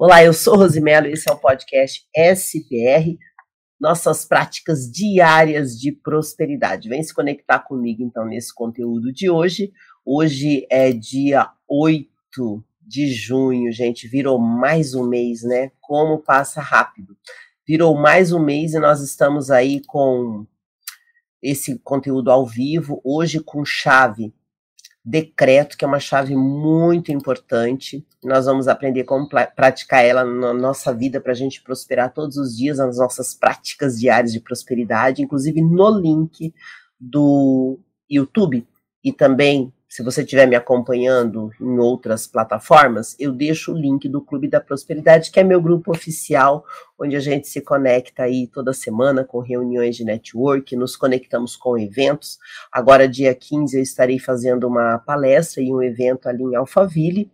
Olá, eu sou Rosimelo e esse é o podcast SPR, nossas práticas diárias de prosperidade. Vem se conectar comigo então nesse conteúdo de hoje. Hoje é dia 8 de junho, gente, virou mais um mês, né? Como passa rápido. Virou mais um mês e nós estamos aí com esse conteúdo ao vivo, hoje com chave decreto, que é uma chave muito importante. Nós vamos aprender como praticar ela na nossa vida para a gente prosperar todos os dias, nas nossas práticas diárias de prosperidade, inclusive no link do YouTube e também se você estiver me acompanhando em outras plataformas, eu deixo o link do Clube da Prosperidade, que é meu grupo oficial, onde a gente se conecta aí toda semana com reuniões de network, nos conectamos com eventos. Agora, dia 15, eu estarei fazendo uma palestra e um evento ali em Alphaville,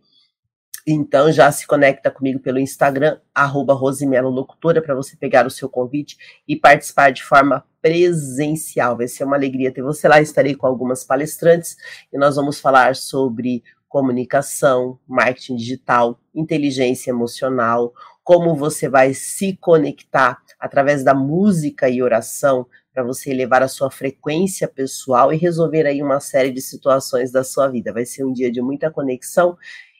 então já se conecta comigo pelo Instagram, arroba para você pegar o seu convite e participar de forma presencial. Vai ser uma alegria ter você lá. Estarei com algumas palestrantes e nós vamos falar sobre comunicação, marketing digital, inteligência emocional, como você vai se conectar através da música e oração para você elevar a sua frequência pessoal e resolver aí uma série de situações da sua vida. Vai ser um dia de muita conexão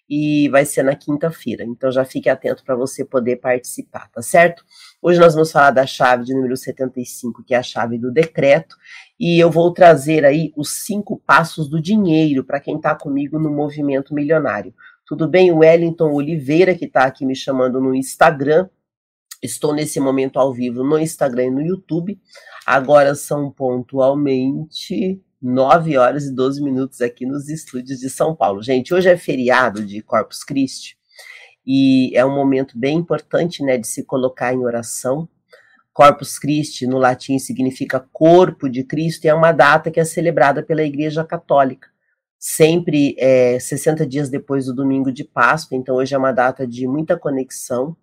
e vai ser na quinta-feira. Então já fique atento para você poder participar, tá certo? Hoje nós vamos falar da chave de número 75, que é a chave do decreto, e eu vou trazer aí os cinco passos do dinheiro para quem está comigo no movimento milionário. Tudo bem? Wellington Oliveira, que está aqui me chamando no Instagram. Estou nesse momento ao vivo no Instagram e no YouTube. Agora são pontualmente 9 horas e 12 minutos aqui nos estúdios de São Paulo. Gente, hoje é feriado de Corpus Christi e é um momento bem importante, né, de se colocar em oração. Corpus Christi, no latim, significa corpo de Cristo e é uma data que é celebrada pela Igreja Católica. Sempre é, 60 dias depois do domingo de Páscoa, então hoje é uma data de muita conexão.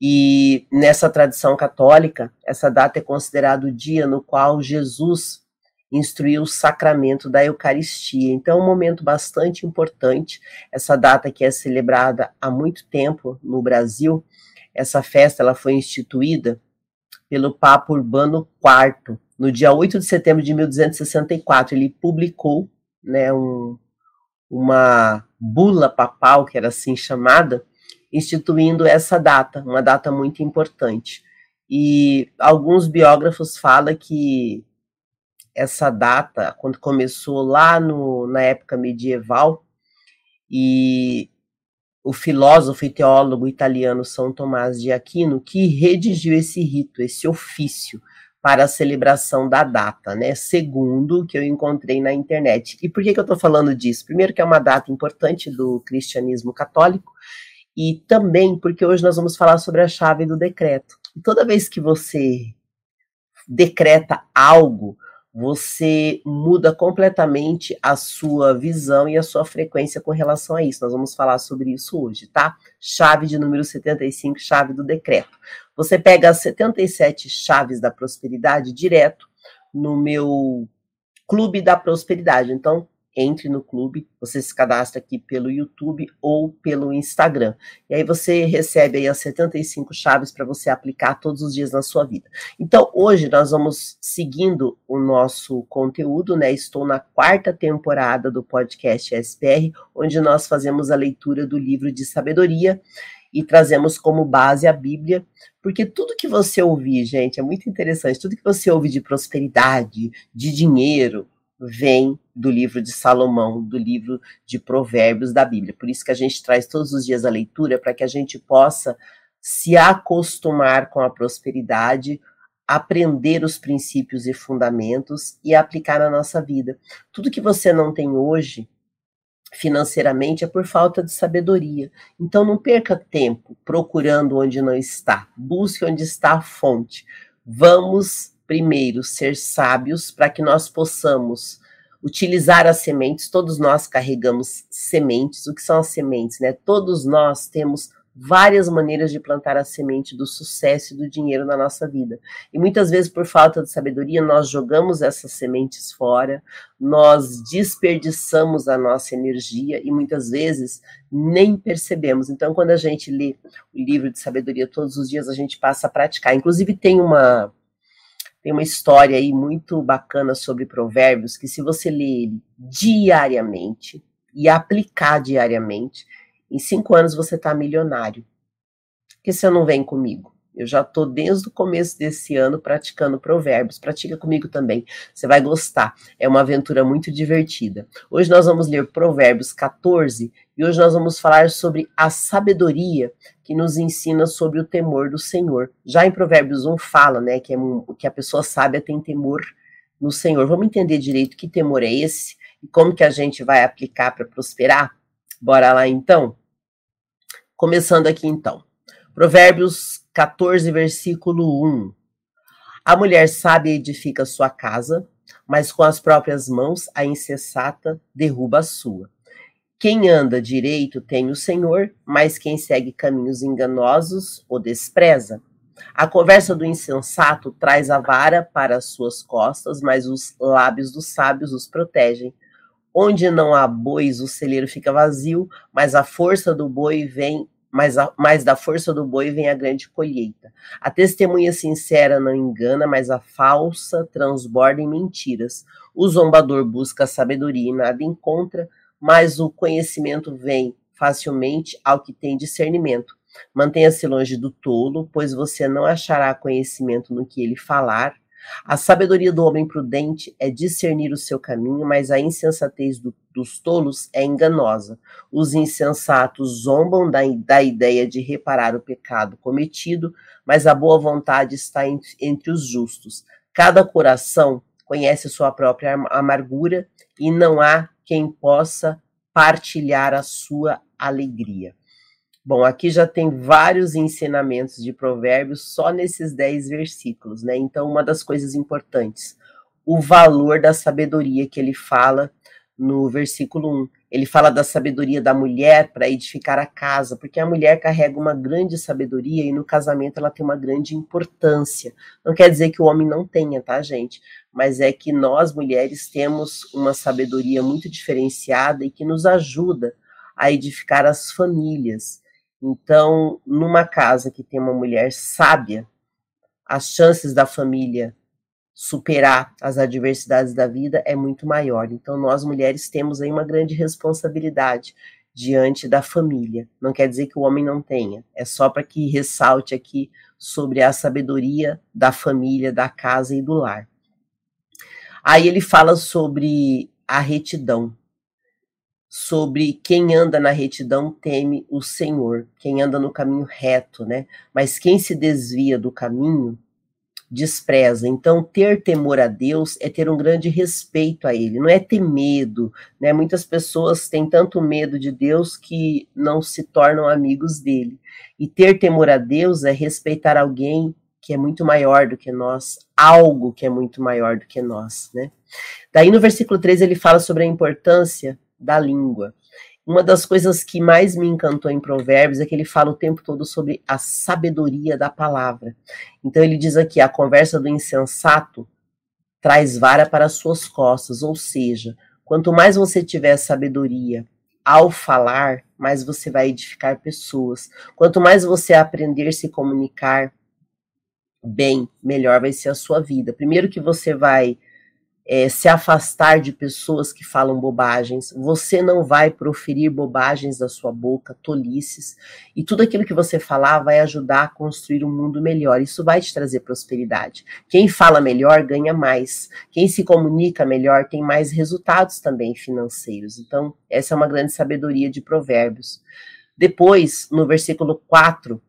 E nessa tradição católica, essa data é considerada o dia no qual Jesus instruir o sacramento da Eucaristia. Então, é um momento bastante importante, essa data que é celebrada há muito tempo no Brasil. Essa festa ela foi instituída pelo Papa Urbano IV, no dia 8 de setembro de 1264. Ele publicou né, um, uma bula papal, que era assim chamada, instituindo essa data, uma data muito importante. E alguns biógrafos falam que essa data, quando começou lá no, na época medieval, e o filósofo e teólogo italiano São Tomás de Aquino, que redigiu esse rito, esse ofício para a celebração da data, né? Segundo o que eu encontrei na internet. E por que, que eu estou falando disso? Primeiro, que é uma data importante do cristianismo católico, e também porque hoje nós vamos falar sobre a chave do decreto. E toda vez que você decreta algo, você muda completamente a sua visão e a sua frequência com relação a isso. Nós vamos falar sobre isso hoje, tá? Chave de número 75, chave do decreto. Você pega as 77 chaves da prosperidade direto no meu Clube da Prosperidade. Então, entre no clube, você se cadastra aqui pelo YouTube ou pelo Instagram. E aí você recebe aí as 75 chaves para você aplicar todos os dias na sua vida. Então, hoje nós vamos seguindo o nosso conteúdo, né? Estou na quarta temporada do podcast SPR, onde nós fazemos a leitura do livro de sabedoria e trazemos como base a Bíblia, porque tudo que você ouvir, gente, é muito interessante, tudo que você ouve de prosperidade, de dinheiro, vem do livro de Salomão, do livro de Provérbios da Bíblia. Por isso que a gente traz todos os dias a leitura para que a gente possa se acostumar com a prosperidade, aprender os princípios e fundamentos e aplicar na nossa vida. Tudo que você não tem hoje financeiramente é por falta de sabedoria. Então não perca tempo procurando onde não está. Busque onde está a fonte. Vamos primeiro, ser sábios para que nós possamos utilizar as sementes. Todos nós carregamos sementes. O que são as sementes? Né? Todos nós temos várias maneiras de plantar a semente do sucesso e do dinheiro na nossa vida. E muitas vezes, por falta de sabedoria, nós jogamos essas sementes fora, nós desperdiçamos a nossa energia e muitas vezes nem percebemos. Então, quando a gente lê o livro de sabedoria todos os dias, a gente passa a praticar. Inclusive, tem uma. Tem uma história aí muito bacana sobre provérbios que, se você ler diariamente e aplicar diariamente, em cinco anos você está milionário. Que você não vem comigo? Eu já estou desde o começo desse ano praticando provérbios. Pratica comigo também. Você vai gostar. É uma aventura muito divertida. Hoje nós vamos ler Provérbios 14 e hoje nós vamos falar sobre a sabedoria que nos ensina sobre o temor do Senhor. Já em Provérbios 1 fala, né, que, é, que a pessoa sábia tem temor no Senhor. Vamos entender direito que temor é esse e como que a gente vai aplicar para prosperar? Bora lá então? Começando aqui então. Provérbios 14, versículo 1. A mulher sábia edifica sua casa, mas com as próprias mãos a insensata derruba a sua. Quem anda direito tem o Senhor, mas quem segue caminhos enganosos o despreza. A conversa do insensato traz a vara para as suas costas, mas os lábios dos sábios os protegem. Onde não há bois, o celeiro fica vazio, mas a força do boi vem mas, a, mas da força do boi vem a grande colheita. A testemunha sincera não engana, mas a falsa transborda em mentiras. O zombador busca a sabedoria e nada encontra, mas o conhecimento vem facilmente ao que tem discernimento. Mantenha-se longe do tolo, pois você não achará conhecimento no que ele falar, a sabedoria do homem prudente é discernir o seu caminho, mas a insensatez do, dos tolos é enganosa. Os insensatos zombam da, da ideia de reparar o pecado cometido, mas a boa vontade está entre, entre os justos. Cada coração conhece sua própria amargura e não há quem possa partilhar a sua alegria. Bom, aqui já tem vários ensinamentos de provérbios só nesses dez versículos, né? Então, uma das coisas importantes, o valor da sabedoria que ele fala no versículo 1. Ele fala da sabedoria da mulher para edificar a casa, porque a mulher carrega uma grande sabedoria e no casamento ela tem uma grande importância. Não quer dizer que o homem não tenha, tá, gente? Mas é que nós mulheres temos uma sabedoria muito diferenciada e que nos ajuda a edificar as famílias. Então, numa casa que tem uma mulher sábia, as chances da família superar as adversidades da vida é muito maior. Então, nós mulheres temos aí uma grande responsabilidade diante da família. Não quer dizer que o homem não tenha, é só para que ressalte aqui sobre a sabedoria da família, da casa e do lar. Aí ele fala sobre a retidão sobre quem anda na retidão teme o Senhor, quem anda no caminho reto, né? Mas quem se desvia do caminho despreza. Então, ter temor a Deus é ter um grande respeito a Ele, não é ter medo, né? Muitas pessoas têm tanto medo de Deus que não se tornam amigos dele. E ter temor a Deus é respeitar alguém que é muito maior do que nós, algo que é muito maior do que nós, né? Daí no versículo 3 ele fala sobre a importância da língua. Uma das coisas que mais me encantou em Provérbios é que ele fala o tempo todo sobre a sabedoria da palavra. Então ele diz aqui: a conversa do insensato traz vara para as suas costas, ou seja, quanto mais você tiver sabedoria ao falar, mais você vai edificar pessoas. Quanto mais você aprender a se comunicar bem, melhor vai ser a sua vida. Primeiro que você vai é, se afastar de pessoas que falam bobagens, você não vai proferir bobagens da sua boca, tolices, e tudo aquilo que você falar vai ajudar a construir um mundo melhor. Isso vai te trazer prosperidade. Quem fala melhor ganha mais. Quem se comunica melhor tem mais resultados também financeiros. Então, essa é uma grande sabedoria de Provérbios. Depois, no versículo 4,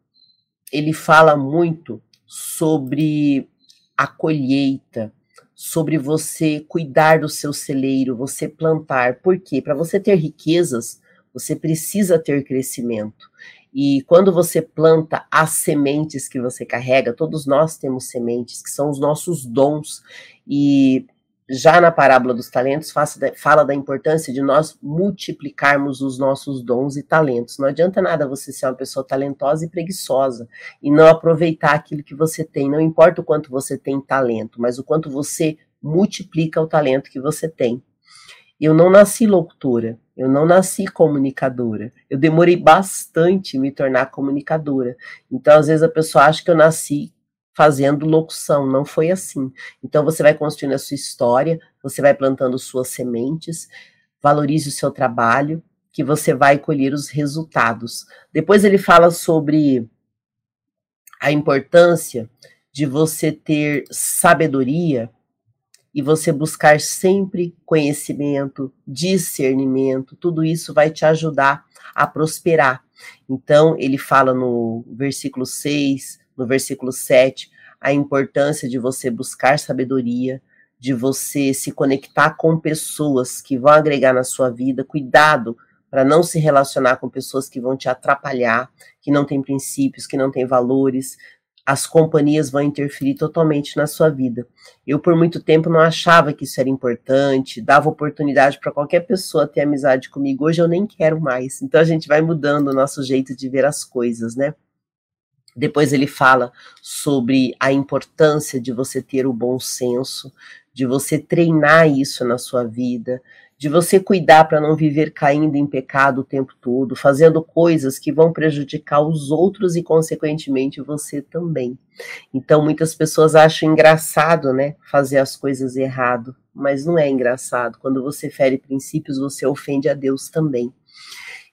ele fala muito sobre a colheita sobre você cuidar do seu celeiro, você plantar. Por quê? Para você ter riquezas, você precisa ter crescimento. E quando você planta as sementes que você carrega, todos nós temos sementes, que são os nossos dons. E já na parábola dos talentos, fala da importância de nós multiplicarmos os nossos dons e talentos. Não adianta nada você ser uma pessoa talentosa e preguiçosa e não aproveitar aquilo que você tem. Não importa o quanto você tem talento, mas o quanto você multiplica o talento que você tem. Eu não nasci locutora, eu não nasci comunicadora. Eu demorei bastante me tornar comunicadora. Então, às vezes, a pessoa acha que eu nasci fazendo locução, não foi assim. Então você vai construindo a sua história, você vai plantando suas sementes, valorize o seu trabalho, que você vai colher os resultados. Depois ele fala sobre a importância de você ter sabedoria e você buscar sempre conhecimento, discernimento, tudo isso vai te ajudar a prosperar. Então, ele fala no versículo 6, no versículo 7, a importância de você buscar sabedoria, de você se conectar com pessoas que vão agregar na sua vida, cuidado para não se relacionar com pessoas que vão te atrapalhar, que não têm princípios, que não têm valores. As companhias vão interferir totalmente na sua vida. Eu, por muito tempo, não achava que isso era importante, dava oportunidade para qualquer pessoa ter amizade comigo. Hoje eu nem quero mais. Então a gente vai mudando o nosso jeito de ver as coisas, né? Depois ele fala sobre a importância de você ter o bom senso, de você treinar isso na sua vida, de você cuidar para não viver caindo em pecado o tempo todo, fazendo coisas que vão prejudicar os outros e, consequentemente, você também. Então, muitas pessoas acham engraçado, né, fazer as coisas errado, mas não é engraçado. Quando você fere princípios, você ofende a Deus também.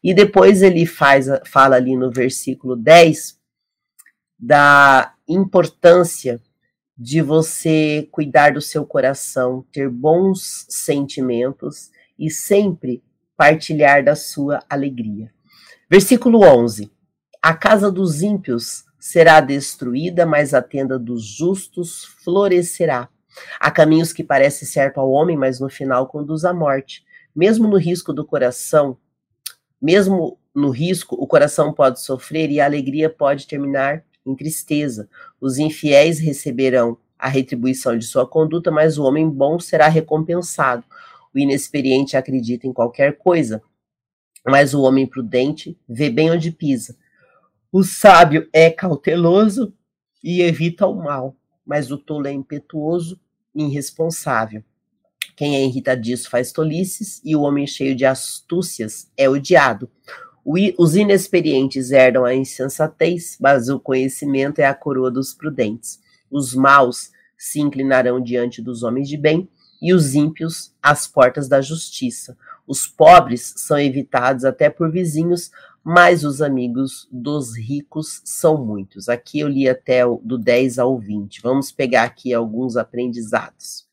E depois ele faz, fala ali no versículo 10 da importância de você cuidar do seu coração, ter bons sentimentos e sempre partilhar da sua alegria. Versículo 11: A casa dos ímpios será destruída, mas a tenda dos justos florescerá. Há caminhos que parecem certo ao homem, mas no final conduz à morte. Mesmo no risco do coração, mesmo no risco, o coração pode sofrer e a alegria pode terminar em tristeza. Os infiéis receberão a retribuição de sua conduta, mas o homem bom será recompensado. O inexperiente acredita em qualquer coisa, mas o homem prudente vê bem onde pisa. O sábio é cauteloso e evita o mal, mas o tolo é impetuoso e irresponsável. Quem é irritadiço faz tolices, e o homem cheio de astúcias é odiado. Os inexperientes herdam a insensatez, mas o conhecimento é a coroa dos prudentes. Os maus se inclinarão diante dos homens de bem, e os ímpios às portas da justiça. Os pobres são evitados até por vizinhos, mas os amigos dos ricos são muitos. Aqui eu li até o, do 10 ao 20. Vamos pegar aqui alguns aprendizados.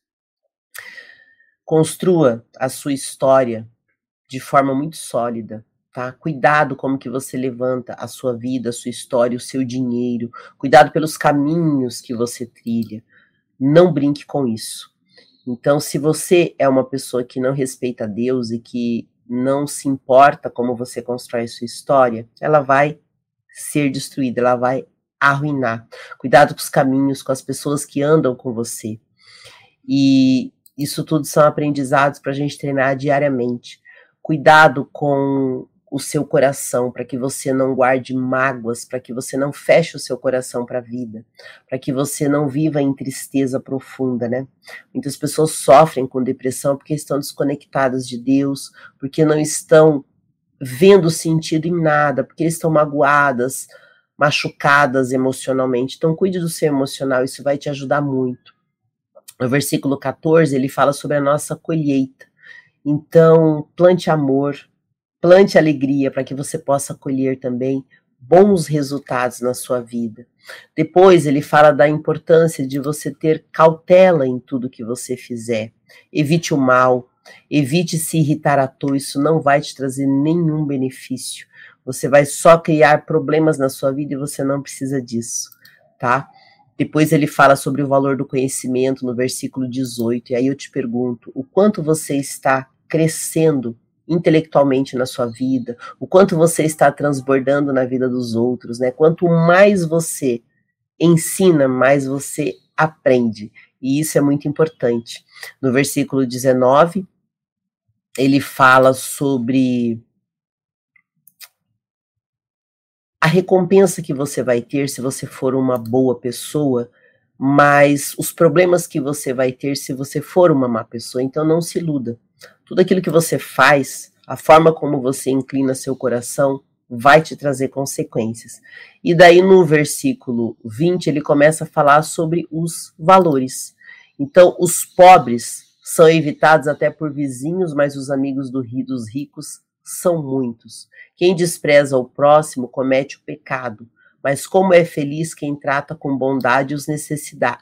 Construa a sua história de forma muito sólida tá? Cuidado como que você levanta a sua vida, a sua história, o seu dinheiro. Cuidado pelos caminhos que você trilha. Não brinque com isso. Então, se você é uma pessoa que não respeita Deus e que não se importa como você constrói sua história, ela vai ser destruída, ela vai arruinar. Cuidado com os caminhos, com as pessoas que andam com você. E isso tudo são aprendizados para a gente treinar diariamente. Cuidado com o seu coração, para que você não guarde mágoas, para que você não feche o seu coração para a vida, para que você não viva em tristeza profunda, né? Muitas pessoas sofrem com depressão porque estão desconectadas de Deus, porque não estão vendo sentido em nada, porque estão magoadas, machucadas emocionalmente. Então, cuide do seu emocional, isso vai te ajudar muito. No versículo 14, ele fala sobre a nossa colheita. Então, plante amor, Plante alegria para que você possa colher também bons resultados na sua vida. Depois ele fala da importância de você ter cautela em tudo que você fizer. Evite o mal, evite se irritar à toa, isso não vai te trazer nenhum benefício. Você vai só criar problemas na sua vida e você não precisa disso, tá? Depois ele fala sobre o valor do conhecimento no versículo 18, e aí eu te pergunto: o quanto você está crescendo intelectualmente na sua vida, o quanto você está transbordando na vida dos outros, né? Quanto mais você ensina, mais você aprende. E isso é muito importante. No versículo 19, ele fala sobre a recompensa que você vai ter se você for uma boa pessoa, mas os problemas que você vai ter se você for uma má pessoa. Então não se iluda. Tudo aquilo que você faz, a forma como você inclina seu coração, vai te trazer consequências. E daí no versículo 20 ele começa a falar sobre os valores. Então, os pobres são evitados até por vizinhos, mas os amigos do, dos ricos são muitos. Quem despreza o próximo comete o pecado, mas como é feliz quem trata com bondade os,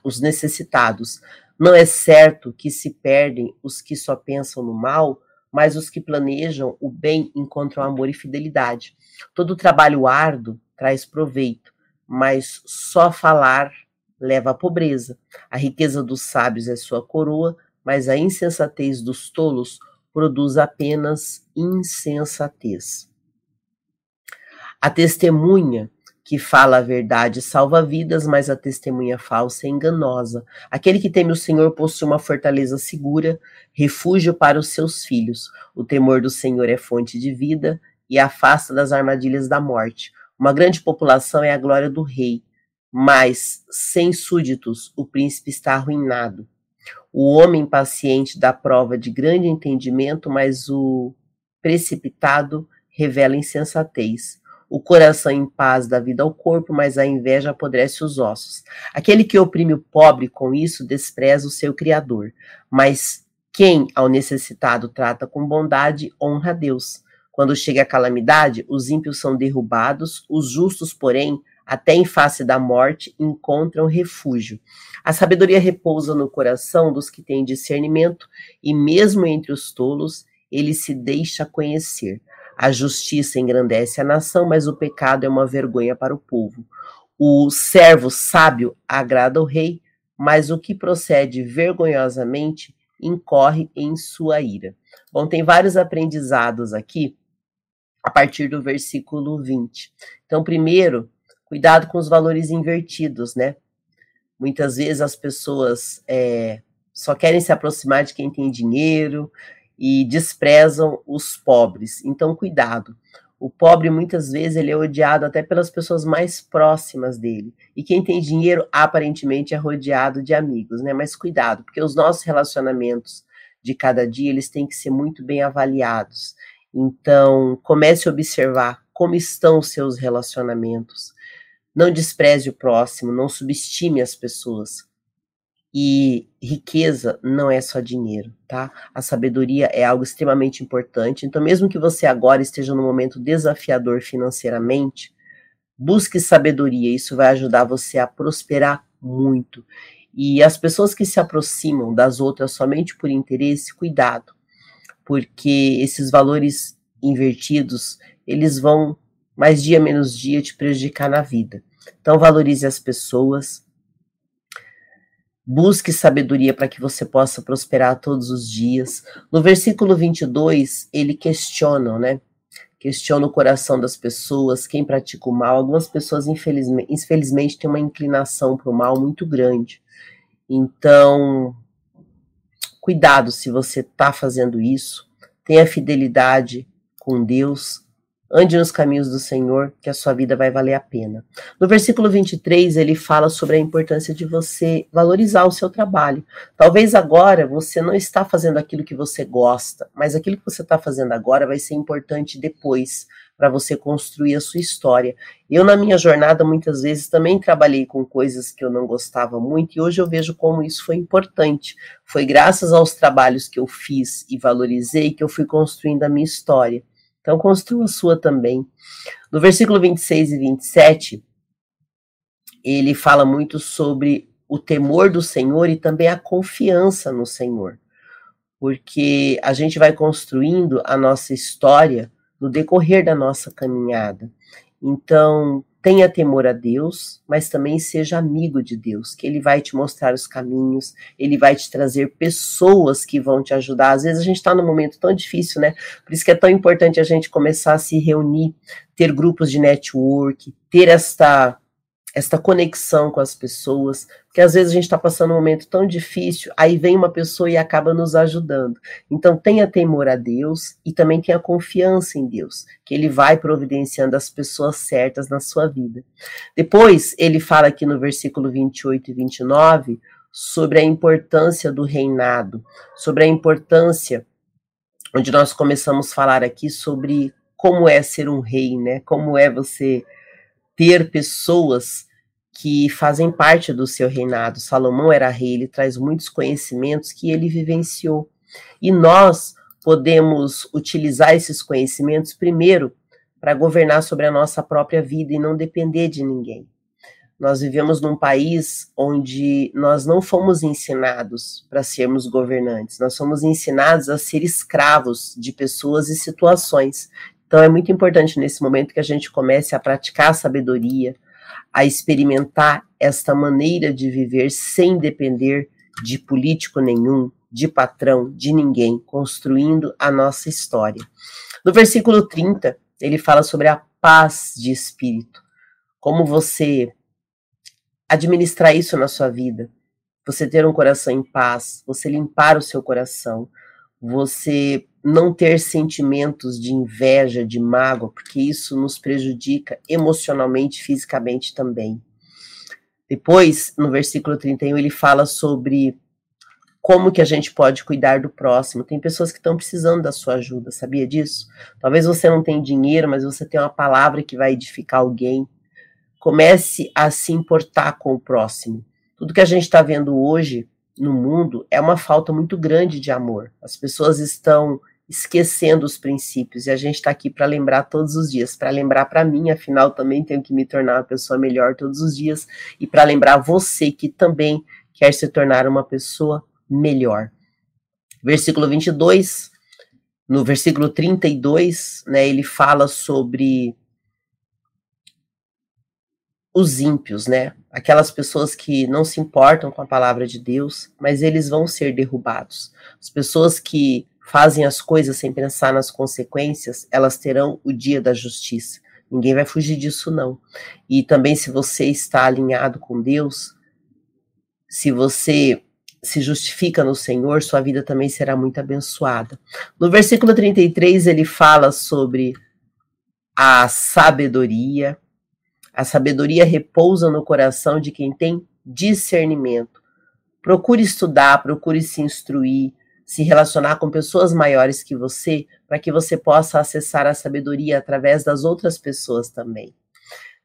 os necessitados. Não é certo que se perdem os que só pensam no mal, mas os que planejam o bem encontram amor e fidelidade. Todo trabalho árduo traz proveito, mas só falar leva à pobreza. A riqueza dos sábios é sua coroa, mas a insensatez dos tolos produz apenas insensatez. A testemunha que fala a verdade salva vidas, mas a testemunha falsa é enganosa. Aquele que teme o Senhor possui uma fortaleza segura, refúgio para os seus filhos. O temor do Senhor é fonte de vida e afasta das armadilhas da morte. Uma grande população é a glória do rei, mas sem súditos o príncipe está arruinado. O homem paciente dá prova de grande entendimento, mas o precipitado revela insensatez. O coração em paz dá vida ao corpo, mas a inveja apodrece os ossos. Aquele que oprime o pobre com isso despreza o seu Criador. Mas quem ao necessitado trata com bondade honra a Deus. Quando chega a calamidade, os ímpios são derrubados, os justos, porém, até em face da morte, encontram refúgio. A sabedoria repousa no coração dos que têm discernimento, e mesmo entre os tolos, ele se deixa conhecer. A justiça engrandece a nação, mas o pecado é uma vergonha para o povo. O servo sábio agrada o rei, mas o que procede vergonhosamente incorre em sua ira. Bom, tem vários aprendizados aqui a partir do versículo 20. Então, primeiro, cuidado com os valores invertidos, né? Muitas vezes as pessoas é, só querem se aproximar de quem tem dinheiro e desprezam os pobres. Então, cuidado. O pobre muitas vezes ele é odiado até pelas pessoas mais próximas dele. E quem tem dinheiro aparentemente é rodeado de amigos, né? Mas cuidado, porque os nossos relacionamentos de cada dia eles têm que ser muito bem avaliados. Então, comece a observar como estão os seus relacionamentos. Não despreze o próximo, não subestime as pessoas. E riqueza não é só dinheiro, tá? A sabedoria é algo extremamente importante. Então, mesmo que você agora esteja num momento desafiador financeiramente, busque sabedoria. Isso vai ajudar você a prosperar muito. E as pessoas que se aproximam das outras somente por interesse, cuidado, porque esses valores invertidos, eles vão mais dia menos dia te prejudicar na vida. Então valorize as pessoas, busque sabedoria para que você possa prosperar todos os dias. No versículo 22, ele questiona, né? Questiona o coração das pessoas, quem pratica o mal. Algumas pessoas, infelizmente, infelizmente têm uma inclinação para o mal muito grande. Então, cuidado se você está fazendo isso. Tenha fidelidade com Deus, Ande nos caminhos do Senhor, que a sua vida vai valer a pena. No versículo 23, ele fala sobre a importância de você valorizar o seu trabalho. Talvez agora você não está fazendo aquilo que você gosta, mas aquilo que você está fazendo agora vai ser importante depois para você construir a sua história. Eu, na minha jornada, muitas vezes também trabalhei com coisas que eu não gostava muito e hoje eu vejo como isso foi importante. Foi graças aos trabalhos que eu fiz e valorizei que eu fui construindo a minha história. Então, construa a sua também. No versículo 26 e 27, ele fala muito sobre o temor do Senhor e também a confiança no Senhor. Porque a gente vai construindo a nossa história no decorrer da nossa caminhada. Então, tenha temor a Deus, mas também seja amigo de Deus, que Ele vai te mostrar os caminhos, Ele vai te trazer pessoas que vão te ajudar. Às vezes a gente está num momento tão difícil, né? Por isso que é tão importante a gente começar a se reunir, ter grupos de network, ter esta esta conexão com as pessoas, porque às vezes a gente está passando um momento tão difícil, aí vem uma pessoa e acaba nos ajudando. Então tenha temor a Deus e também tenha confiança em Deus, que Ele vai providenciando as pessoas certas na sua vida. Depois ele fala aqui no versículo 28 e 29 sobre a importância do reinado, sobre a importância, onde nós começamos a falar aqui sobre como é ser um rei, né? Como é você ter pessoas que fazem parte do seu reinado. Salomão era rei, ele traz muitos conhecimentos que ele vivenciou. E nós podemos utilizar esses conhecimentos, primeiro, para governar sobre a nossa própria vida e não depender de ninguém. Nós vivemos num país onde nós não fomos ensinados para sermos governantes, nós fomos ensinados a ser escravos de pessoas e situações. Então é muito importante nesse momento que a gente comece a praticar a sabedoria, a experimentar esta maneira de viver sem depender de político nenhum, de patrão, de ninguém, construindo a nossa história. No versículo 30, ele fala sobre a paz de espírito. Como você administrar isso na sua vida, você ter um coração em paz, você limpar o seu coração, você não ter sentimentos de inveja, de mágoa, porque isso nos prejudica emocionalmente, fisicamente também. Depois, no versículo 31, ele fala sobre como que a gente pode cuidar do próximo. Tem pessoas que estão precisando da sua ajuda, sabia disso? Talvez você não tenha dinheiro, mas você tem uma palavra que vai edificar alguém. Comece a se importar com o próximo. Tudo que a gente está vendo hoje no mundo é uma falta muito grande de amor. As pessoas estão esquecendo os princípios. E a gente está aqui para lembrar todos os dias, para lembrar para mim, afinal também tenho que me tornar uma pessoa melhor todos os dias e para lembrar você que também quer se tornar uma pessoa melhor. Versículo 22, no versículo 32, né, ele fala sobre os ímpios, né? Aquelas pessoas que não se importam com a palavra de Deus, mas eles vão ser derrubados. As pessoas que fazem as coisas sem pensar nas consequências, elas terão o dia da justiça. Ninguém vai fugir disso, não. E também, se você está alinhado com Deus, se você se justifica no Senhor, sua vida também será muito abençoada. No versículo 33, ele fala sobre a sabedoria. A sabedoria repousa no coração de quem tem discernimento. Procure estudar, procure se instruir, se relacionar com pessoas maiores que você, para que você possa acessar a sabedoria através das outras pessoas também.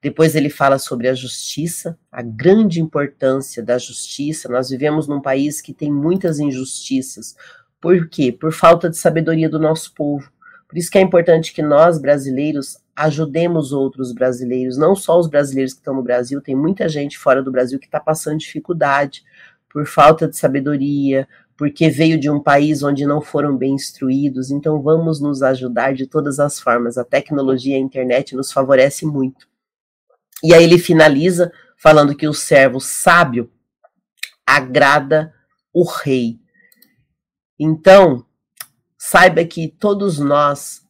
Depois ele fala sobre a justiça, a grande importância da justiça. Nós vivemos num país que tem muitas injustiças. Por quê? Por falta de sabedoria do nosso povo. Por isso que é importante que nós, brasileiros, ajudemos outros brasileiros, não só os brasileiros que estão no Brasil, tem muita gente fora do Brasil que está passando dificuldade por falta de sabedoria, porque veio de um país onde não foram bem instruídos, então vamos nos ajudar de todas as formas. A tecnologia, a internet nos favorece muito. E aí ele finaliza falando que o servo sábio agrada o rei. Então, saiba que todos nós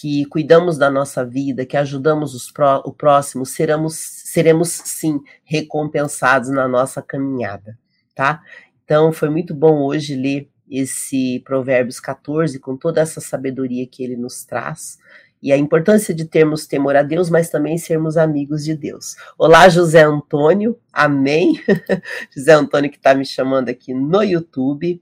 que cuidamos da nossa vida, que ajudamos pró o próximo, seremos, seremos sim recompensados na nossa caminhada, tá? Então, foi muito bom hoje ler esse Provérbios 14 com toda essa sabedoria que ele nos traz e a importância de termos temor a Deus, mas também sermos amigos de Deus. Olá, José Antônio, amém? José Antônio que está me chamando aqui no YouTube.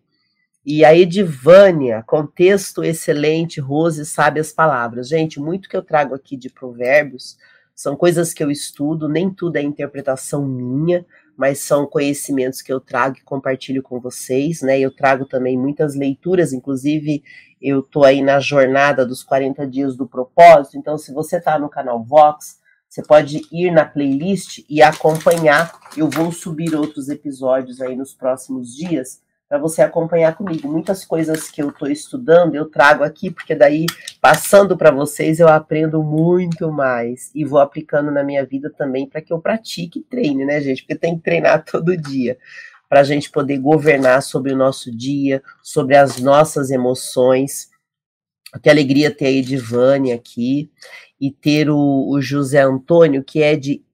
E a Edivânia, contexto excelente, Rose sabe as palavras. Gente, muito que eu trago aqui de provérbios são coisas que eu estudo, nem tudo é interpretação minha, mas são conhecimentos que eu trago e compartilho com vocês, né? Eu trago também muitas leituras, inclusive eu estou aí na jornada dos 40 dias do propósito, então se você está no canal Vox, você pode ir na playlist e acompanhar. Eu vou subir outros episódios aí nos próximos dias para você acompanhar comigo. Muitas coisas que eu estou estudando eu trago aqui, porque daí, passando para vocês, eu aprendo muito mais e vou aplicando na minha vida também para que eu pratique e treine, né, gente? Porque tem que treinar todo dia para a gente poder governar sobre o nosso dia, sobre as nossas emoções. Que alegria ter a Edivane aqui e ter o, o José Antônio, que é de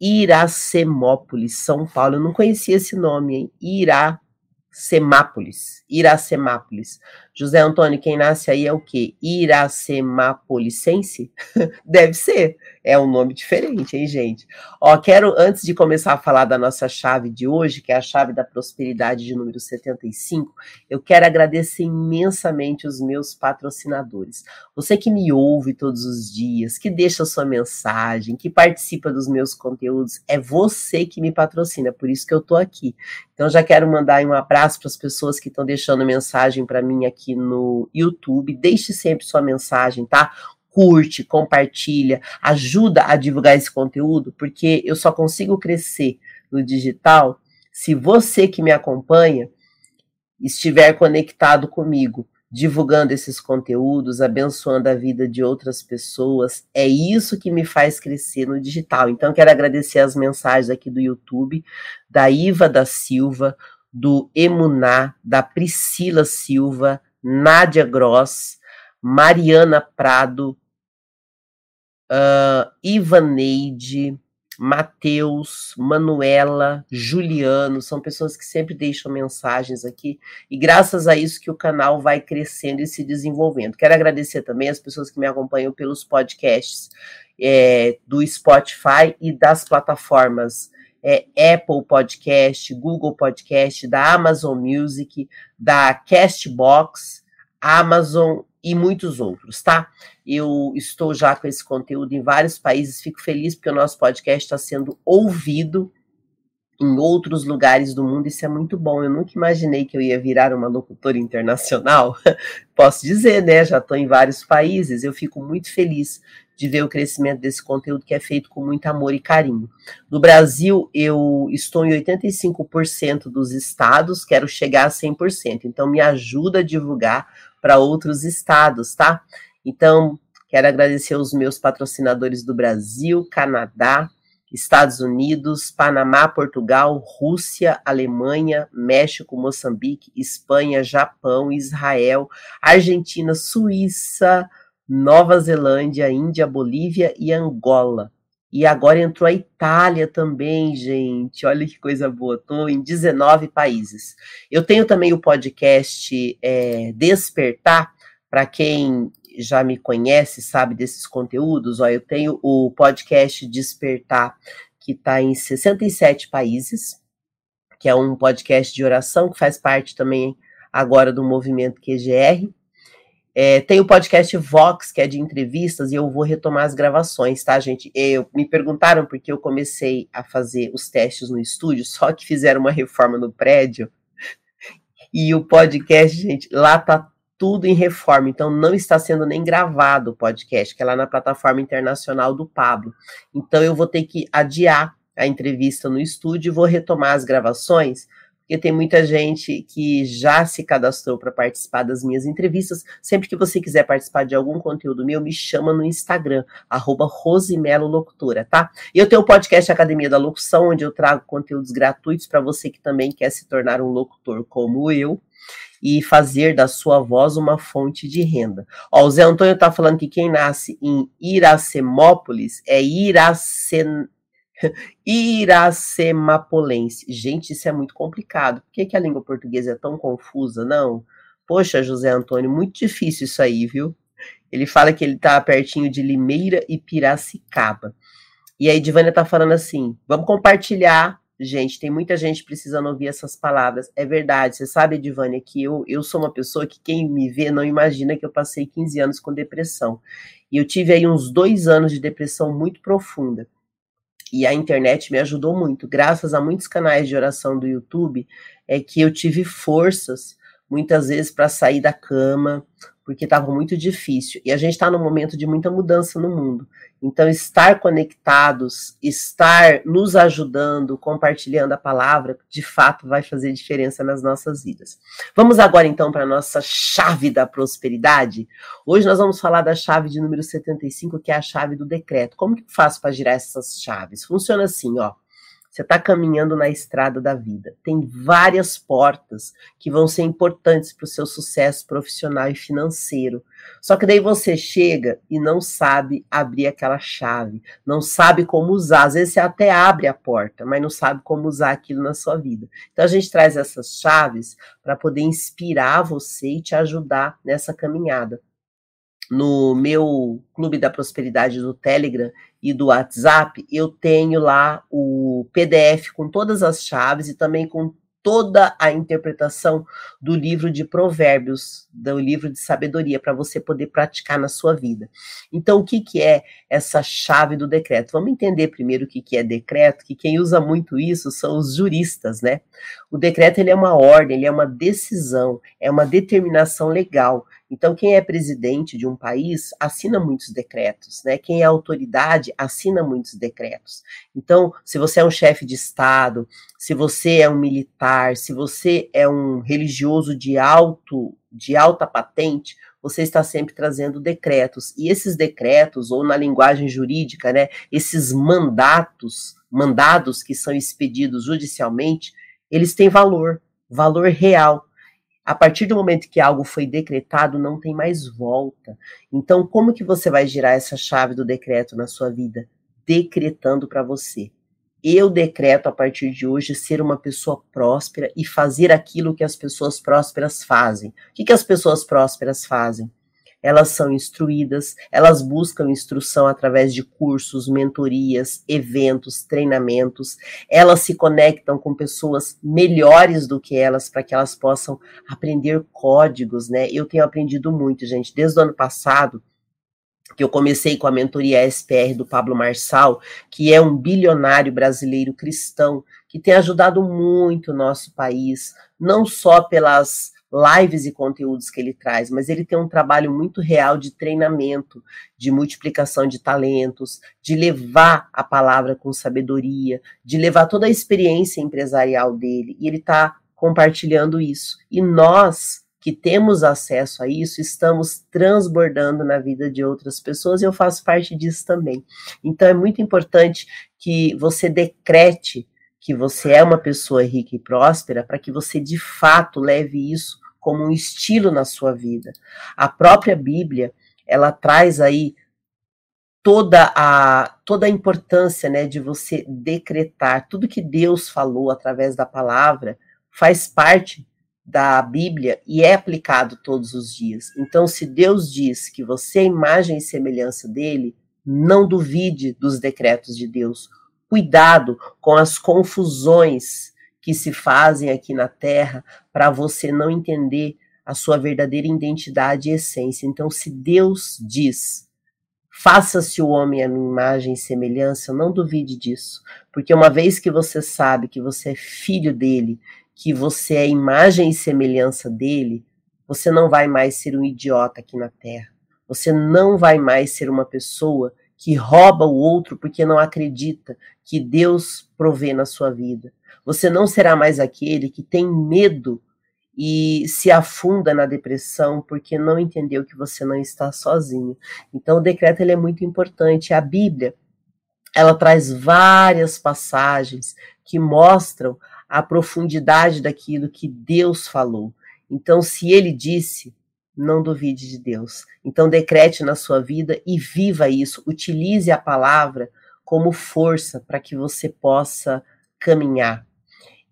Iracemópolis, São Paulo. Eu não conhecia esse nome, hein? Iracemápolis. Iracemápolis. José Antônio, quem nasce aí é o quê? Iracemapolicense? Deve ser. É um nome diferente, hein, gente? Ó, quero, antes de começar a falar da nossa chave de hoje, que é a chave da prosperidade de número 75, eu quero agradecer imensamente os meus patrocinadores. Você que me ouve todos os dias, que deixa sua mensagem, que participa dos meus conteúdos, é você que me patrocina, por isso que eu tô aqui. Então, já quero mandar um abraço para as pessoas que estão deixando mensagem para mim aqui no YouTube. Deixe sempre sua mensagem, tá? curte, compartilha, ajuda a divulgar esse conteúdo, porque eu só consigo crescer no digital se você que me acompanha estiver conectado comigo, divulgando esses conteúdos, abençoando a vida de outras pessoas. É isso que me faz crescer no digital. Então, quero agradecer as mensagens aqui do YouTube, da Iva da Silva, do Emuná, da Priscila Silva, Nádia Gross, Mariana Prado, uh, Ivaneide, Matheus, Manuela, Juliano, são pessoas que sempre deixam mensagens aqui, e graças a isso que o canal vai crescendo e se desenvolvendo. Quero agradecer também as pessoas que me acompanham pelos podcasts é, do Spotify e das plataformas é, Apple Podcast, Google Podcast, da Amazon Music, da Castbox, Amazon e muitos outros, tá? Eu estou já com esse conteúdo em vários países, fico feliz porque o nosso podcast está sendo ouvido em outros lugares do mundo, isso é muito bom. Eu nunca imaginei que eu ia virar uma locutora internacional. Posso dizer, né? Já estou em vários países, eu fico muito feliz de ver o crescimento desse conteúdo que é feito com muito amor e carinho. No Brasil, eu estou em 85% dos estados, quero chegar a 100%. Então, me ajuda a divulgar para outros estados, tá? Então, quero agradecer aos meus patrocinadores do Brasil, Canadá, Estados Unidos, Panamá, Portugal, Rússia, Alemanha, México, Moçambique, Espanha, Japão, Israel, Argentina, Suíça, Nova Zelândia, Índia, Bolívia e Angola. E agora entrou a Itália também, gente. Olha que coisa boa. Estou em 19 países. Eu tenho também o podcast é, Despertar, para quem já me conhece, sabe desses conteúdos. Ó, eu tenho o podcast Despertar, que está em 67 países, que é um podcast de oração que faz parte também agora do movimento QGR. É, tem o podcast Vox, que é de entrevistas, e eu vou retomar as gravações, tá, gente? Eu, me perguntaram porque eu comecei a fazer os testes no estúdio, só que fizeram uma reforma no prédio. E o podcast, gente, lá tá tudo em reforma, então não está sendo nem gravado o podcast, que é lá na plataforma internacional do Pablo. Então eu vou ter que adiar a entrevista no estúdio e vou retomar as gravações porque tem muita gente que já se cadastrou para participar das minhas entrevistas. Sempre que você quiser participar de algum conteúdo meu, me chama no Instagram, arroba Rosimelo Locutora, tá? E eu tenho o podcast Academia da Locução, onde eu trago conteúdos gratuitos para você que também quer se tornar um locutor como eu e fazer da sua voz uma fonte de renda. Ó, o Zé Antônio está falando que quem nasce em Iracemópolis é Iracem Iracemapolense. Gente, isso é muito complicado. Por que, que a língua portuguesa é tão confusa, não? Poxa, José Antônio, muito difícil isso aí, viu? Ele fala que ele está pertinho de Limeira e Piracicaba. E aí, Divânia está falando assim: vamos compartilhar. Gente, tem muita gente precisando ouvir essas palavras. É verdade, você sabe, Divânia, que eu, eu sou uma pessoa que quem me vê não imagina que eu passei 15 anos com depressão. E eu tive aí uns dois anos de depressão muito profunda e a internet me ajudou muito. Graças a muitos canais de oração do YouTube, é que eu tive forças, muitas vezes, para sair da cama, porque estava muito difícil. E a gente está num momento de muita mudança no mundo. Então, estar conectados, estar nos ajudando, compartilhando a palavra, de fato vai fazer diferença nas nossas vidas. Vamos agora, então, para a nossa chave da prosperidade. Hoje nós vamos falar da chave de número 75, que é a chave do decreto. Como que eu faço para girar essas chaves? Funciona assim, ó. Você está caminhando na estrada da vida. Tem várias portas que vão ser importantes para o seu sucesso profissional e financeiro. Só que daí você chega e não sabe abrir aquela chave, não sabe como usar. Às vezes você até abre a porta, mas não sabe como usar aquilo na sua vida. Então a gente traz essas chaves para poder inspirar você e te ajudar nessa caminhada no meu Clube da Prosperidade do Telegram e do WhatsApp, eu tenho lá o PDF com todas as chaves e também com toda a interpretação do livro de Provérbios, do livro de sabedoria, para você poder praticar na sua vida. Então, o que, que é essa chave do decreto? Vamos entender primeiro o que, que é decreto, que quem usa muito isso são os juristas, né? O decreto ele é uma ordem, ele é uma decisão, é uma determinação legal. Então, quem é presidente de um país assina muitos decretos, né? Quem é autoridade assina muitos decretos. Então, se você é um chefe de Estado, se você é um militar, se você é um religioso de alto, de alta patente, você está sempre trazendo decretos. E esses decretos, ou na linguagem jurídica, né, esses mandatos, mandados que são expedidos judicialmente, eles têm valor, valor real. A partir do momento que algo foi decretado, não tem mais volta. Então, como que você vai girar essa chave do decreto na sua vida? Decretando para você. Eu decreto a partir de hoje ser uma pessoa próspera e fazer aquilo que as pessoas prósperas fazem. O que, que as pessoas prósperas fazem? Elas são instruídas, elas buscam instrução através de cursos, mentorias, eventos, treinamentos, elas se conectam com pessoas melhores do que elas para que elas possam aprender códigos, né? Eu tenho aprendido muito, gente, desde o ano passado que eu comecei com a mentoria SPR do Pablo Marçal, que é um bilionário brasileiro cristão que tem ajudado muito o nosso país, não só pelas lives e conteúdos que ele traz, mas ele tem um trabalho muito real de treinamento, de multiplicação de talentos, de levar a palavra com sabedoria, de levar toda a experiência empresarial dele, e ele está compartilhando isso. E nós que temos acesso a isso, estamos transbordando na vida de outras pessoas e eu faço parte disso também. Então é muito importante que você decrete que você é uma pessoa rica e próspera para que você de fato leve isso como um estilo na sua vida. A própria Bíblia, ela traz aí toda a toda a importância, né, de você decretar tudo que Deus falou através da palavra faz parte da Bíblia e é aplicado todos os dias. Então, se Deus diz que você é imagem e semelhança dele, não duvide dos decretos de Deus. Cuidado com as confusões que se fazem aqui na Terra para você não entender a sua verdadeira identidade e essência. Então, se Deus diz, faça-se o homem a minha imagem e semelhança, não duvide disso, porque uma vez que você sabe que você é filho dele, que você é imagem e semelhança dele, você não vai mais ser um idiota aqui na Terra. Você não vai mais ser uma pessoa que rouba o outro porque não acredita que Deus provê na sua vida. Você não será mais aquele que tem medo e se afunda na depressão porque não entendeu que você não está sozinho. Então o decreto ele é muito importante. A Bíblia, ela traz várias passagens que mostram a profundidade daquilo que Deus falou. Então se ele disse, não duvide de Deus. Então decrete na sua vida e viva isso. Utilize a palavra como força para que você possa caminhar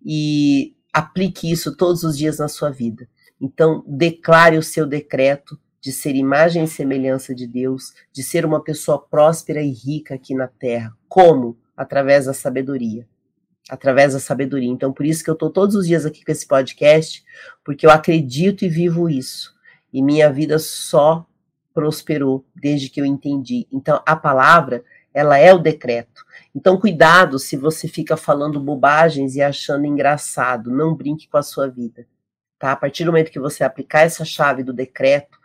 e aplique isso todos os dias na sua vida. Então, declare o seu decreto de ser imagem e semelhança de Deus, de ser uma pessoa próspera e rica aqui na terra. Como? Através da sabedoria. Através da sabedoria. Então, por isso que eu estou todos os dias aqui com esse podcast, porque eu acredito e vivo isso. E minha vida só prosperou desde que eu entendi. Então, a palavra, ela é o decreto. Então, cuidado se você fica falando bobagens e achando engraçado. Não brinque com a sua vida. Tá? A partir do momento que você aplicar essa chave do decreto,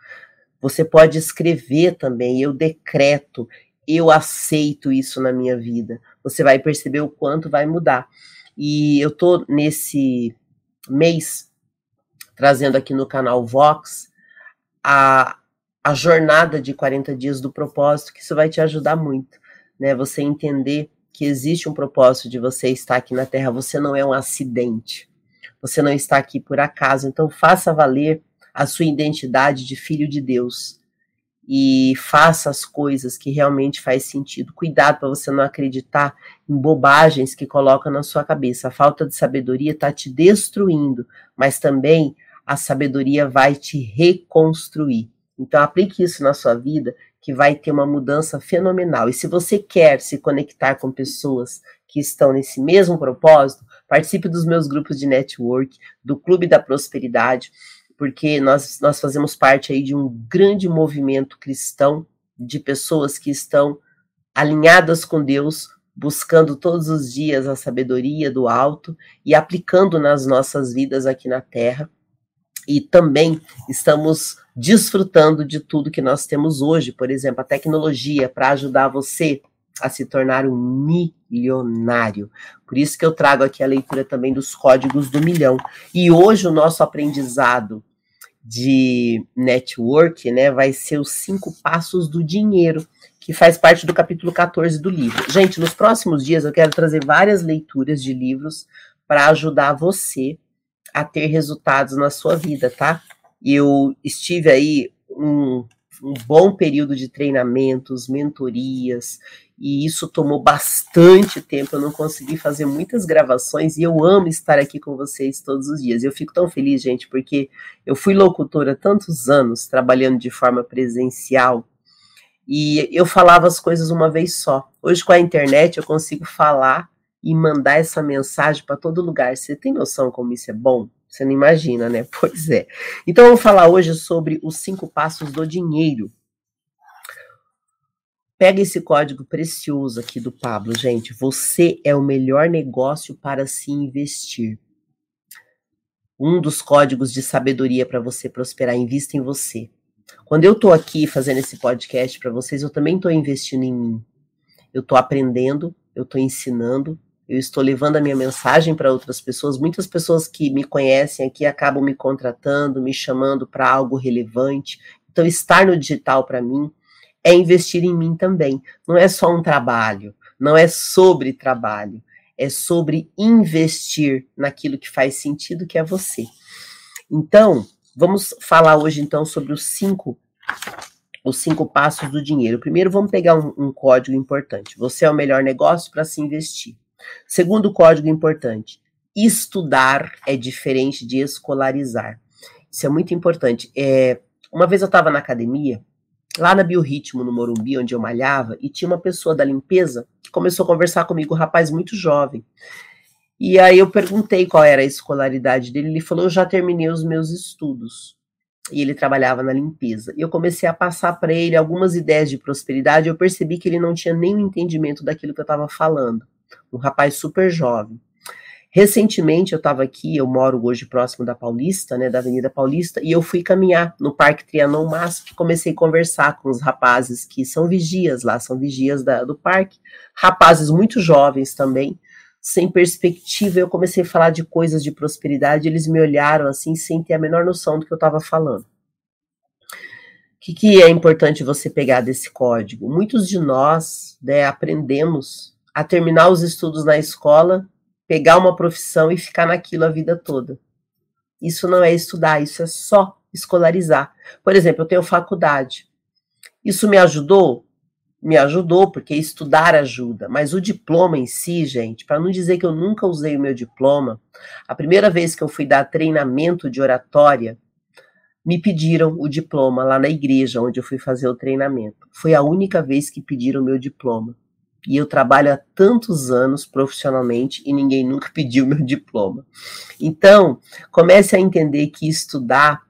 você pode escrever também. Eu decreto, eu aceito isso na minha vida. Você vai perceber o quanto vai mudar. E eu tô nesse mês trazendo aqui no canal Vox a, a jornada de 40 dias do propósito, que isso vai te ajudar muito, né? Você entender que existe um propósito de você estar aqui na Terra, você não é um acidente. Você não está aqui por acaso, então faça valer a sua identidade de filho de Deus e faça as coisas que realmente faz sentido. Cuidado para você não acreditar em bobagens que colocam na sua cabeça. A falta de sabedoria está te destruindo, mas também a sabedoria vai te reconstruir. Então aplique isso na sua vida que vai ter uma mudança fenomenal. E se você quer se conectar com pessoas que estão nesse mesmo propósito, participe dos meus grupos de network, do Clube da Prosperidade porque nós, nós fazemos parte aí de um grande movimento cristão de pessoas que estão alinhadas com Deus, buscando todos os dias a sabedoria do alto e aplicando nas nossas vidas aqui na terra. E também estamos desfrutando de tudo que nós temos hoje, por exemplo, a tecnologia para ajudar você a se tornar um milionário. Por isso que eu trago aqui a leitura também dos códigos do milhão. E hoje o nosso aprendizado de network, né, vai ser os cinco passos do dinheiro, que faz parte do capítulo 14 do livro. Gente, nos próximos dias eu quero trazer várias leituras de livros para ajudar você a ter resultados na sua vida, tá? Eu estive aí um, um bom período de treinamentos, mentorias, e isso tomou bastante tempo. Eu não consegui fazer muitas gravações e eu amo estar aqui com vocês todos os dias. Eu fico tão feliz, gente, porque eu fui locutora tantos anos trabalhando de forma presencial e eu falava as coisas uma vez só. Hoje, com a internet, eu consigo falar e mandar essa mensagem para todo lugar. Você tem noção como isso é bom? Você não imagina, né? Pois é. Então, vou falar hoje sobre os cinco passos do dinheiro. Pega esse código precioso aqui do Pablo, gente. Você é o melhor negócio para se investir. Um dos códigos de sabedoria para você prosperar, invista em você. Quando eu estou aqui fazendo esse podcast para vocês, eu também estou investindo em mim. Eu estou aprendendo, eu estou ensinando, eu estou levando a minha mensagem para outras pessoas. Muitas pessoas que me conhecem aqui acabam me contratando, me chamando para algo relevante. Então, estar no digital para mim é investir em mim também. Não é só um trabalho, não é sobre trabalho, é sobre investir naquilo que faz sentido, que é você. Então, vamos falar hoje então sobre os cinco os cinco passos do dinheiro. Primeiro, vamos pegar um, um código importante. Você é o melhor negócio para se investir. Segundo código importante: estudar é diferente de escolarizar. Isso é muito importante. É, uma vez eu estava na academia lá na Biorritmo, no Morumbi, onde eu malhava, e tinha uma pessoa da limpeza que começou a conversar comigo, um rapaz muito jovem. E aí eu perguntei qual era a escolaridade dele, ele falou: "Eu já terminei os meus estudos". E ele trabalhava na limpeza. E eu comecei a passar para ele algumas ideias de prosperidade, eu percebi que ele não tinha nenhum entendimento daquilo que eu estava falando. Um rapaz super jovem. Recentemente eu estava aqui, eu moro hoje próximo da Paulista, né, da Avenida Paulista, e eu fui caminhar no Parque Trianon Masp, comecei a conversar com os rapazes que são vigias lá, são vigias da, do parque, rapazes muito jovens também, sem perspectiva, eu comecei a falar de coisas de prosperidade, eles me olharam assim, sem ter a menor noção do que eu estava falando. O que, que é importante você pegar desse código? Muitos de nós né, aprendemos a terminar os estudos na escola pegar uma profissão e ficar naquilo a vida toda. Isso não é estudar, isso é só escolarizar. Por exemplo, eu tenho faculdade. Isso me ajudou? Me ajudou, porque estudar ajuda, mas o diploma em si, gente, para não dizer que eu nunca usei o meu diploma, a primeira vez que eu fui dar treinamento de oratória, me pediram o diploma lá na igreja onde eu fui fazer o treinamento. Foi a única vez que pediram o meu diploma. E eu trabalho há tantos anos profissionalmente e ninguém nunca pediu meu diploma. Então, comece a entender que estudar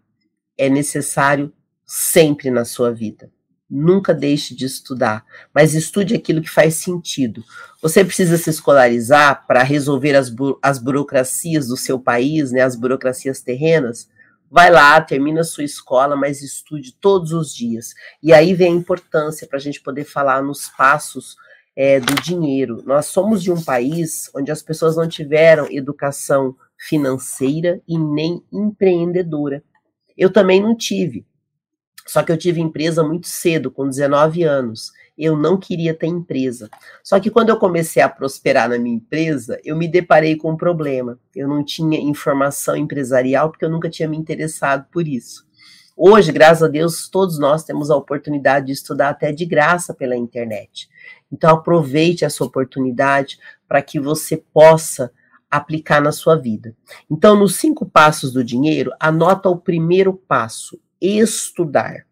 é necessário sempre na sua vida. Nunca deixe de estudar, mas estude aquilo que faz sentido. Você precisa se escolarizar para resolver as, bu as burocracias do seu país, né, as burocracias terrenas? Vai lá, termina sua escola, mas estude todos os dias. E aí vem a importância para a gente poder falar nos passos é, do dinheiro. Nós somos de um país onde as pessoas não tiveram educação financeira e nem empreendedora. Eu também não tive. Só que eu tive empresa muito cedo, com 19 anos. Eu não queria ter empresa. Só que quando eu comecei a prosperar na minha empresa, eu me deparei com um problema. Eu não tinha informação empresarial porque eu nunca tinha me interessado por isso. Hoje, graças a Deus, todos nós temos a oportunidade de estudar até de graça pela internet. Então, aproveite essa oportunidade para que você possa aplicar na sua vida. Então, nos cinco passos do dinheiro, anota o primeiro passo: estudar.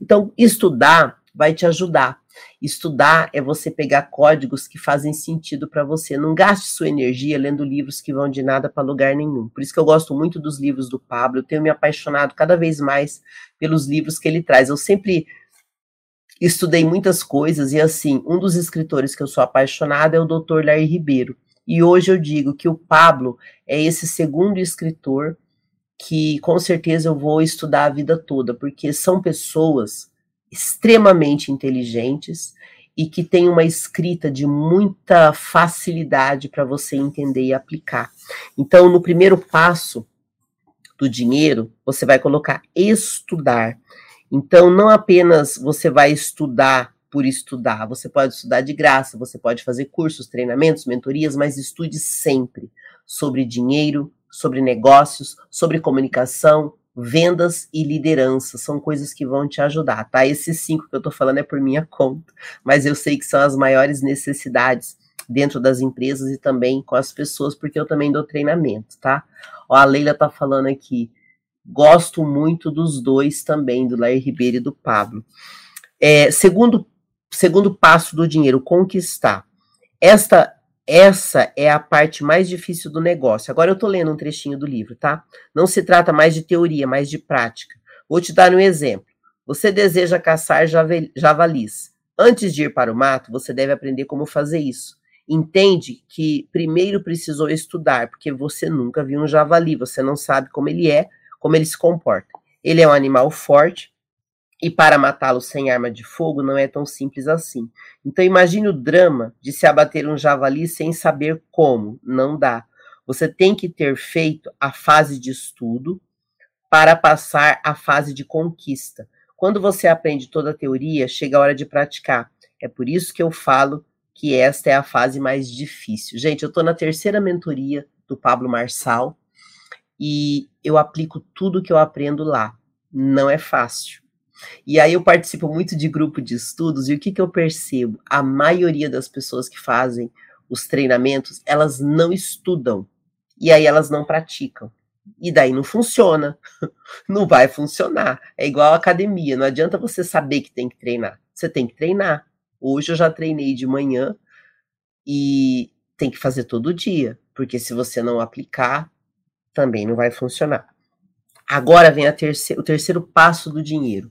Então, estudar vai te ajudar. Estudar é você pegar códigos que fazem sentido para você. Não gaste sua energia lendo livros que vão de nada para lugar nenhum. Por isso que eu gosto muito dos livros do Pablo. Eu tenho me apaixonado cada vez mais pelos livros que ele traz. Eu sempre estudei muitas coisas e assim, um dos escritores que eu sou apaixonada é o Dr. Larry Ribeiro. E hoje eu digo que o Pablo é esse segundo escritor que com certeza eu vou estudar a vida toda, porque são pessoas extremamente inteligentes e que têm uma escrita de muita facilidade para você entender e aplicar. Então, no primeiro passo do dinheiro, você vai colocar estudar. Então, não apenas você vai estudar por estudar, você pode estudar de graça, você pode fazer cursos, treinamentos, mentorias, mas estude sempre sobre dinheiro, sobre negócios, sobre comunicação, vendas e liderança. São coisas que vão te ajudar, tá? Esses cinco que eu tô falando é por minha conta, mas eu sei que são as maiores necessidades dentro das empresas e também com as pessoas, porque eu também dou treinamento, tá? Ó, a Leila tá falando aqui, Gosto muito dos dois também, do Lair Ribeiro e do Pablo. É, segundo, segundo passo do dinheiro, conquistar. Esta, essa é a parte mais difícil do negócio. Agora eu estou lendo um trechinho do livro, tá? Não se trata mais de teoria, mas de prática. Vou te dar um exemplo. Você deseja caçar javalis. Antes de ir para o mato, você deve aprender como fazer isso. Entende que primeiro precisou estudar, porque você nunca viu um javali, você não sabe como ele é, como ele se comporta. Ele é um animal forte e para matá-lo sem arma de fogo não é tão simples assim. Então imagine o drama de se abater um javali sem saber como. Não dá. Você tem que ter feito a fase de estudo para passar a fase de conquista. Quando você aprende toda a teoria, chega a hora de praticar. É por isso que eu falo que esta é a fase mais difícil. Gente, eu estou na terceira mentoria do Pablo Marçal e eu aplico tudo que eu aprendo lá. Não é fácil. E aí eu participo muito de grupo de estudos e o que, que eu percebo? A maioria das pessoas que fazem os treinamentos, elas não estudam. E aí elas não praticam. E daí não funciona. Não vai funcionar. É igual a academia. Não adianta você saber que tem que treinar. Você tem que treinar. Hoje eu já treinei de manhã e tem que fazer todo dia. Porque se você não aplicar, também não vai funcionar. Agora vem terceira, o terceiro passo do dinheiro: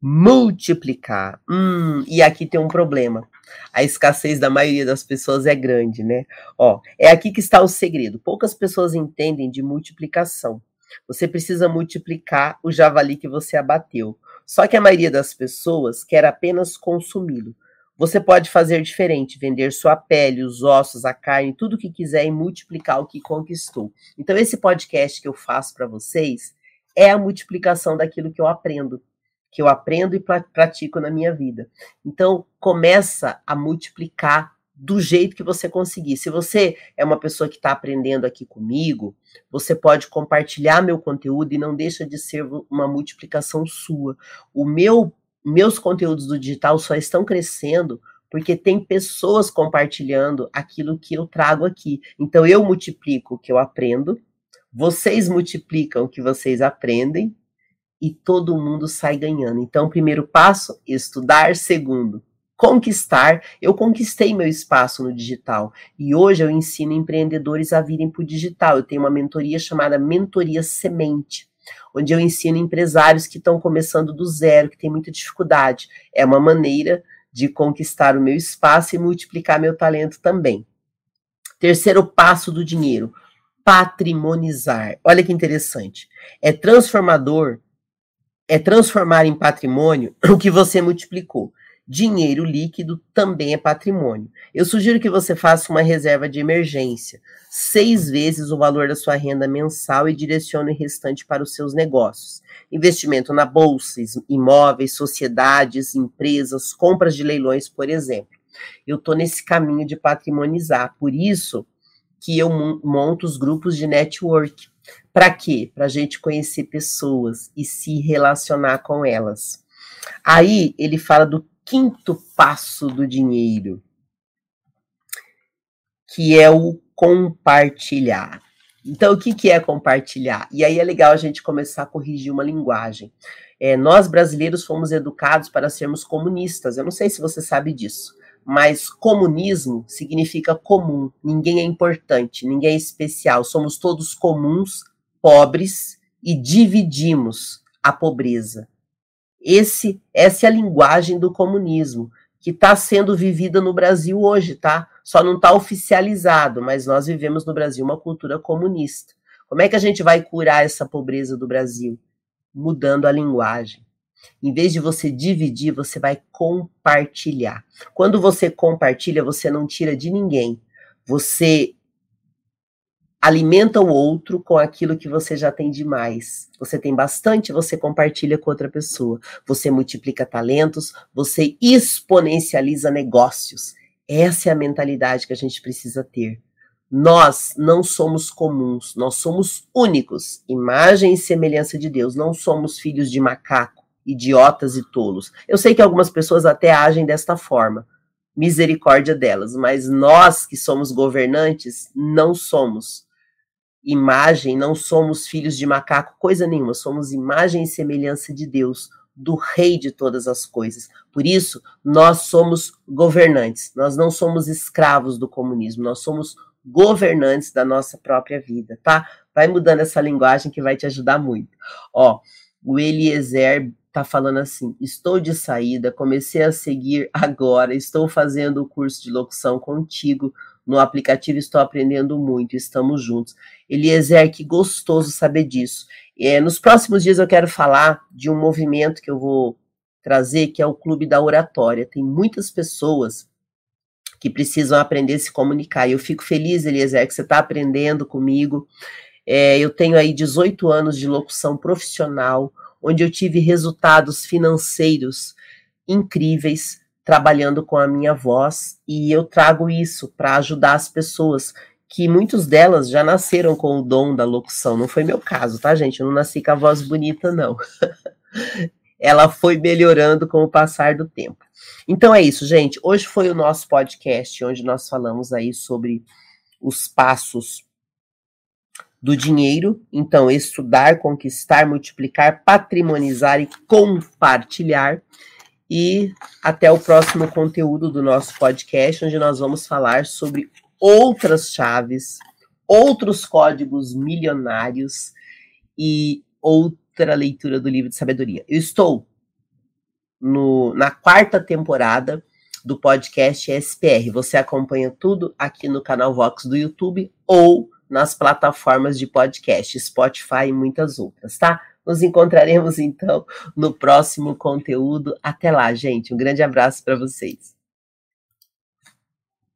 multiplicar. Hum, e aqui tem um problema. A escassez da maioria das pessoas é grande, né? Ó, é aqui que está o segredo. Poucas pessoas entendem de multiplicação. Você precisa multiplicar o javali que você abateu. Só que a maioria das pessoas quer apenas consumi-lo. Você pode fazer diferente, vender sua pele, os ossos, a carne, tudo o que quiser e multiplicar o que conquistou. Então, esse podcast que eu faço para vocês é a multiplicação daquilo que eu aprendo, que eu aprendo e pratico na minha vida. Então, começa a multiplicar do jeito que você conseguir. Se você é uma pessoa que está aprendendo aqui comigo, você pode compartilhar meu conteúdo e não deixa de ser uma multiplicação sua. O meu meus conteúdos do digital só estão crescendo porque tem pessoas compartilhando aquilo que eu trago aqui. Então eu multiplico o que eu aprendo, vocês multiplicam o que vocês aprendem e todo mundo sai ganhando. Então, primeiro passo, estudar. Segundo, conquistar. Eu conquistei meu espaço no digital e hoje eu ensino empreendedores a virem para o digital. Eu tenho uma mentoria chamada Mentoria Semente onde eu ensino empresários que estão começando do zero, que têm muita dificuldade. É uma maneira de conquistar o meu espaço e multiplicar meu talento também. Terceiro passo do dinheiro: patrimonizar. Olha que interessante. É transformador, é transformar em patrimônio o que você multiplicou. Dinheiro líquido também é patrimônio. Eu sugiro que você faça uma reserva de emergência, seis vezes o valor da sua renda mensal e direcione o restante para os seus negócios. Investimento na bolsa, imóveis, sociedades, empresas, compras de leilões, por exemplo. Eu estou nesse caminho de patrimonizar, por isso que eu monto os grupos de network. Para quê? Para a gente conhecer pessoas e se relacionar com elas. Aí ele fala do quinto passo do dinheiro, que é o compartilhar. Então, o que, que é compartilhar? E aí é legal a gente começar a corrigir uma linguagem. É, nós brasileiros fomos educados para sermos comunistas. Eu não sei se você sabe disso, mas comunismo significa comum. Ninguém é importante, ninguém é especial. Somos todos comuns, pobres e dividimos a pobreza. Esse, essa é a linguagem do comunismo que está sendo vivida no Brasil hoje, tá? Só não está oficializado, mas nós vivemos no Brasil uma cultura comunista. Como é que a gente vai curar essa pobreza do Brasil? Mudando a linguagem. Em vez de você dividir, você vai compartilhar. Quando você compartilha, você não tira de ninguém. Você alimenta o outro com aquilo que você já tem demais. Você tem bastante, você compartilha com outra pessoa. Você multiplica talentos, você exponencializa negócios. Essa é a mentalidade que a gente precisa ter. Nós não somos comuns, nós somos únicos, imagem e semelhança de Deus. Não somos filhos de macaco, idiotas e tolos. Eu sei que algumas pessoas até agem desta forma, misericórdia delas, mas nós que somos governantes não somos imagem, não somos filhos de macaco, coisa nenhuma, somos imagem e semelhança de Deus, do Rei de todas as coisas. Por isso, nós somos governantes, nós não somos escravos do comunismo, nós somos governantes da nossa própria vida, tá? Vai mudando essa linguagem que vai te ajudar muito. Ó, o Eliezer tá falando assim: estou de saída, comecei a seguir agora, estou fazendo o curso de locução contigo no aplicativo, estou aprendendo muito, estamos juntos. Eliezer, que gostoso saber disso. É, nos próximos dias eu quero falar de um movimento que eu vou trazer, que é o Clube da Oratória. Tem muitas pessoas que precisam aprender a se comunicar. E eu fico feliz, Eliezer, que você está aprendendo comigo. É, eu tenho aí 18 anos de locução profissional, onde eu tive resultados financeiros incríveis trabalhando com a minha voz e eu trago isso para ajudar as pessoas que muitos delas já nasceram com o dom da locução. Não foi meu caso, tá, gente? Eu não nasci com a voz bonita, não. Ela foi melhorando com o passar do tempo. Então é isso, gente. Hoje foi o nosso podcast onde nós falamos aí sobre os passos do dinheiro. Então, estudar, conquistar, multiplicar, patrimonizar e compartilhar. E até o próximo conteúdo do nosso podcast, onde nós vamos falar sobre outras chaves, outros códigos milionários e outra leitura do livro de sabedoria. Eu estou no, na quarta temporada do podcast SPR. Você acompanha tudo aqui no canal Vox do YouTube ou nas plataformas de podcast, Spotify e muitas outras, tá? Nos encontraremos então no próximo conteúdo. Até lá, gente. Um grande abraço para vocês.